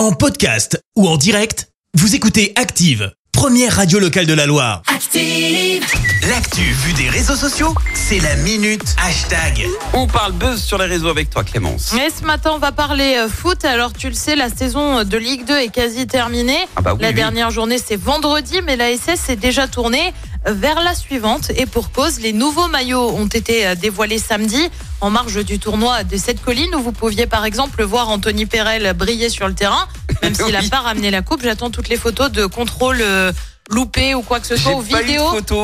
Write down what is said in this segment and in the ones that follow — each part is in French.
En podcast ou en direct, vous écoutez Active, première radio locale de la Loire. Active. L'actu vue des réseaux sociaux, c'est la minute hashtag. On parle buzz sur les réseaux avec toi Clémence. Et ce matin, on va parler euh, foot. Alors, tu le sais, la saison de Ligue 2 est quasi terminée. Ah bah oui, la oui. dernière journée, c'est vendredi, mais la SS est déjà tournée vers la suivante. Et pour cause, les nouveaux maillots ont été euh, dévoilés samedi en marge du tournoi des Sept Collines où vous pouviez par exemple voir Anthony Perel briller sur le terrain. Même s'il n'a Oui. pas ramené la coupe, j'attends toutes les photos de contrôle euh, loupé ou quoi que ce soit ou vidéo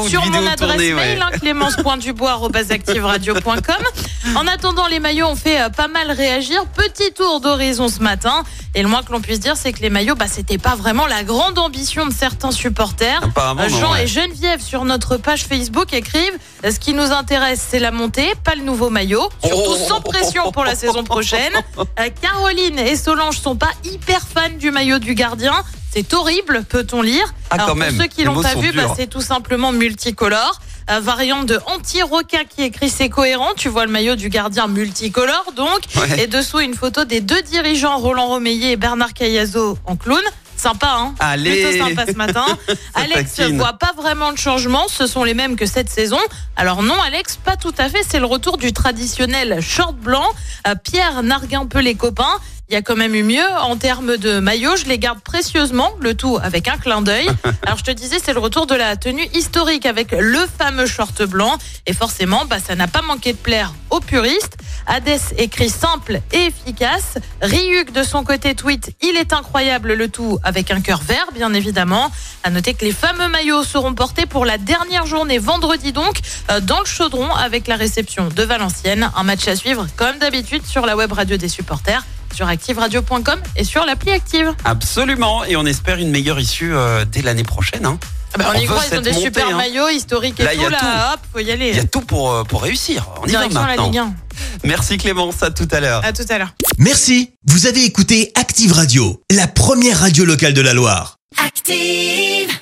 sur mon adresse tournées, mail ouais. hein, clémence.dubois@activeradio.com. En attendant, les maillots ont fait euh, pas mal réagir. Petit tour d'horizon ce matin. Et le moins que l'on puisse dire, c'est que les maillots, bah, c'était pas vraiment la grande ambition de certains supporters. Euh, non, Jean ouais. et Geneviève sur notre page Facebook écrivent Ce qui nous intéresse, c'est la montée, pas le nouveau maillot. Surtout Oh. sans pression pour la saison prochaine. Euh, Caroline et Solange sont pas hyper fans du maillot du gardien. C'est horrible, peut-on lire. Ah, Alors, pour même, ceux qui l'ont pas vu, bah, c'est tout simplement multicolore. Euh, variante de anti-requin qui écrit c'est cohérent. Tu vois le maillot du gardien multicolore donc. Ouais. Et dessous une photo des deux dirigeants Roland Romeillet et Bernard Cayazo en clown. Sympa, hein Allez. Plutôt sympa ce matin. Alex taquine. voit pas vraiment de changement. Ce sont les mêmes que cette saison. Alors non, Alex, pas tout à fait. C'est le retour du traditionnel short blanc. Euh, Pierre nargue un peu les copains. Il y a quand même eu mieux en termes de maillot. Je les garde précieusement, le tout avec un clin d'œil. Alors je te disais, c'est le retour de la tenue historique avec le fameux short blanc. Et forcément, bah, ça n'a pas manqué de plaire aux puristes. Hades écrit simple et efficace. Ryuk de son côté tweet, il est incroyable le tout avec un cœur vert, bien évidemment. À noter que les fameux maillots seront portés pour la dernière journée, vendredi donc, euh, dans le chaudron avec la réception de Valenciennes. Un match à suivre, comme d'habitude, sur la web radio des supporters, sur activeradio.com et sur l'appli Active. Absolument. Et on espère une meilleure issue euh, dès l'année prochaine. hein. Ah bah, on, On y croit, ils ont des montée, super hein. maillots historiques et Là, y tout. a Là, hop, faut y aller. Il y a tout pour, euh, pour réussir. On y va Direction la maintenant. Ligue 1. Merci Clémence, à tout à l'heure. À tout à l'heure. Merci, vous avez écouté Active Radio, la première radio locale de la Loire. Active.